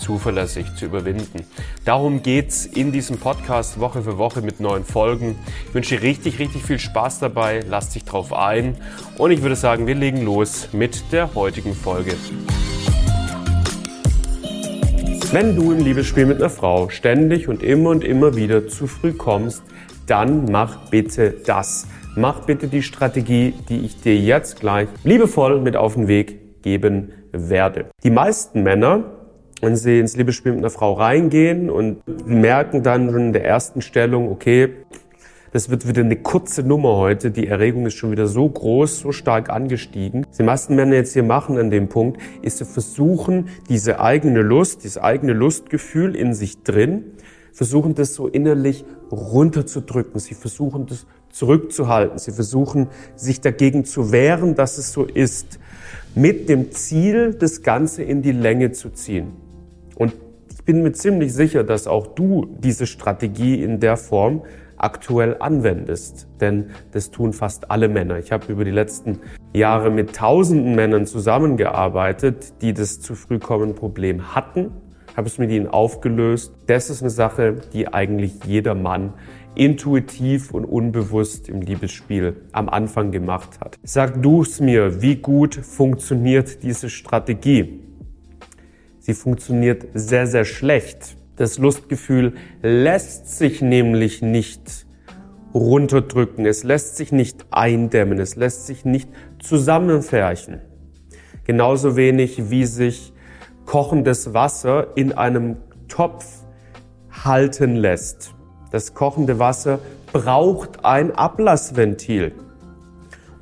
zuverlässig zu überwinden. Darum geht's in diesem Podcast Woche für Woche mit neuen Folgen. Ich wünsche dir richtig, richtig viel Spaß dabei. Lass dich drauf ein. Und ich würde sagen, wir legen los mit der heutigen Folge. Wenn du im Liebesspiel mit einer Frau ständig und immer und immer wieder zu früh kommst, dann mach bitte das. Mach bitte die Strategie, die ich dir jetzt gleich liebevoll mit auf den Weg geben werde. Die meisten Männer wenn sie ins Liebesspiel mit einer Frau reingehen und merken dann schon in der ersten Stellung, okay, das wird wieder eine kurze Nummer heute. Die Erregung ist schon wieder so groß, so stark angestiegen. Was die meisten Männer jetzt hier machen an dem Punkt, ist zu versuchen, diese eigene Lust, dieses eigene Lustgefühl in sich drin, versuchen das so innerlich runterzudrücken. Sie versuchen das zurückzuhalten. Sie versuchen sich dagegen zu wehren, dass es so ist. Mit dem Ziel, das Ganze in die Länge zu ziehen. Und ich bin mir ziemlich sicher, dass auch du diese Strategie in der Form aktuell anwendest. Denn das tun fast alle Männer. Ich habe über die letzten Jahre mit tausenden Männern zusammengearbeitet, die das zu früh kommen Problem hatten, habe es mit ihnen aufgelöst. Das ist eine Sache, die eigentlich jeder Mann intuitiv und unbewusst im Liebesspiel am Anfang gemacht hat. Sag du es mir, wie gut funktioniert diese Strategie? Sie funktioniert sehr, sehr schlecht. Das Lustgefühl lässt sich nämlich nicht runterdrücken, es lässt sich nicht eindämmen, es lässt sich nicht zusammenfärchen. Genauso wenig wie sich kochendes Wasser in einem Topf halten lässt. Das kochende Wasser braucht ein Ablassventil.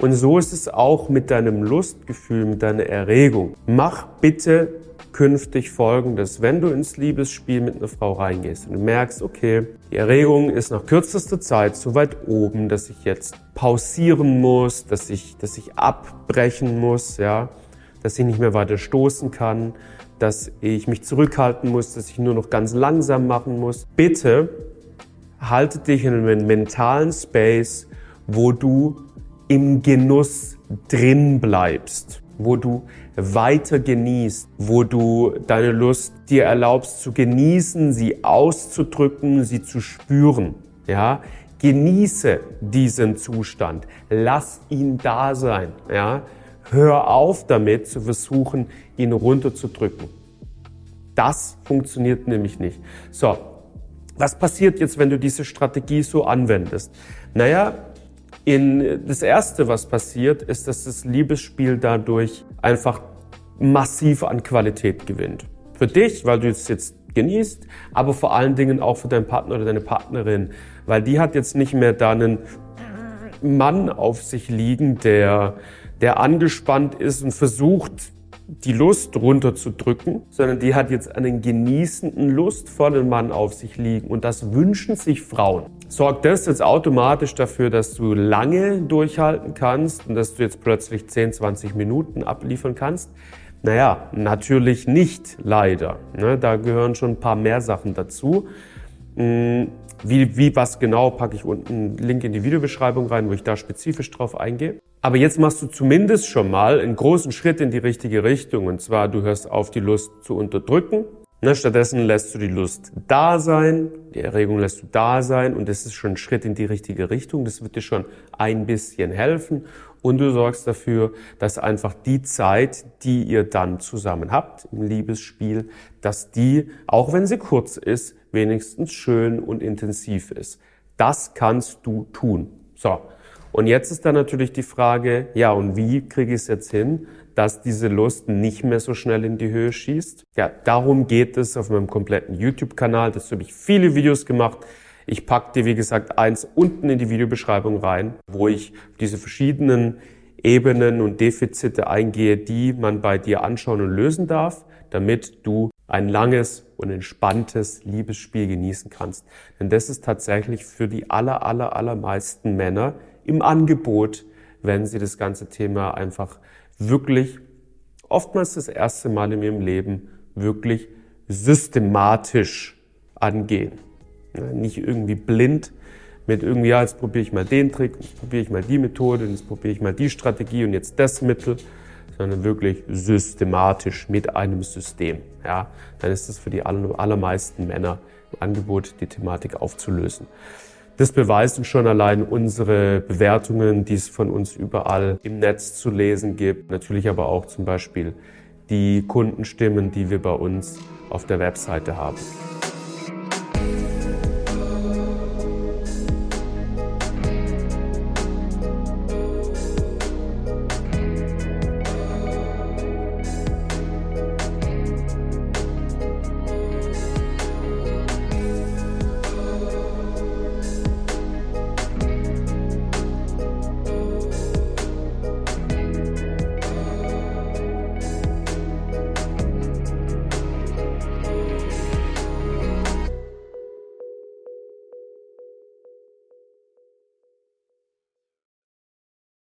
Und so ist es auch mit deinem Lustgefühl, mit deiner Erregung. Mach bitte künftig folgendes. Wenn du ins Liebesspiel mit einer Frau reingehst und du merkst, okay, die Erregung ist nach kürzester Zeit so weit oben, dass ich jetzt pausieren muss, dass ich, dass ich abbrechen muss, ja, dass ich nicht mehr weiter stoßen kann, dass ich mich zurückhalten muss, dass ich nur noch ganz langsam machen muss. Bitte halte dich in einem mentalen Space, wo du im Genuss drin bleibst wo du weiter genießt, wo du deine Lust dir erlaubst zu genießen, sie auszudrücken, sie zu spüren. Ja, genieße diesen Zustand. Lass ihn da sein. Ja, hör auf damit zu versuchen, ihn runterzudrücken. Das funktioniert nämlich nicht. So. Was passiert jetzt, wenn du diese Strategie so anwendest? Naja, in, das erste, was passiert, ist, dass das Liebesspiel dadurch einfach massiv an Qualität gewinnt. Für dich, weil du es jetzt genießt, aber vor allen Dingen auch für deinen Partner oder deine Partnerin, weil die hat jetzt nicht mehr da einen Mann auf sich liegen, der, der angespannt ist und versucht, die Lust runterzudrücken, sondern die hat jetzt einen genießenden, lustvollen Mann auf sich liegen. Und das wünschen sich Frauen. Sorgt das jetzt automatisch dafür, dass du lange durchhalten kannst und dass du jetzt plötzlich 10, 20 Minuten abliefern kannst? Naja, natürlich nicht, leider. Ne, da gehören schon ein paar mehr Sachen dazu. Hm, wie, wie was genau, packe ich unten einen Link in die Videobeschreibung rein, wo ich da spezifisch drauf eingehe. Aber jetzt machst du zumindest schon mal einen großen Schritt in die richtige Richtung. Und zwar, du hörst auf, die Lust zu unterdrücken. Ne, stattdessen lässt du die Lust da sein, die Erregung lässt du da sein und das ist schon ein Schritt in die richtige Richtung. Das wird dir schon ein bisschen helfen und du sorgst dafür, dass einfach die Zeit, die ihr dann zusammen habt im Liebesspiel, dass die, auch wenn sie kurz ist, wenigstens schön und intensiv ist. Das kannst du tun. So. Und jetzt ist dann natürlich die Frage, ja, und wie kriege ich es jetzt hin, dass diese Lust nicht mehr so schnell in die Höhe schießt? Ja, darum geht es auf meinem kompletten YouTube-Kanal. Dazu habe ich viele Videos gemacht. Ich packe dir, wie gesagt, eins unten in die Videobeschreibung rein, wo ich diese verschiedenen Ebenen und Defizite eingehe, die man bei dir anschauen und lösen darf, damit du ein langes und entspanntes Liebesspiel genießen kannst. Denn das ist tatsächlich für die aller, aller, allermeisten Männer im Angebot, wenn sie das ganze Thema einfach wirklich, oftmals das erste Mal in ihrem Leben, wirklich systematisch angehen. Nicht irgendwie blind mit irgendwie, ja, jetzt probiere ich mal den Trick, jetzt probiere ich mal die Methode, jetzt probiere ich mal die Strategie und jetzt das Mittel, sondern wirklich systematisch mit einem System. Ja, dann ist es für die allermeisten Männer im Angebot, die Thematik aufzulösen. Das beweisen schon allein unsere Bewertungen, die es von uns überall im Netz zu lesen gibt. Natürlich aber auch zum Beispiel die Kundenstimmen, die wir bei uns auf der Webseite haben.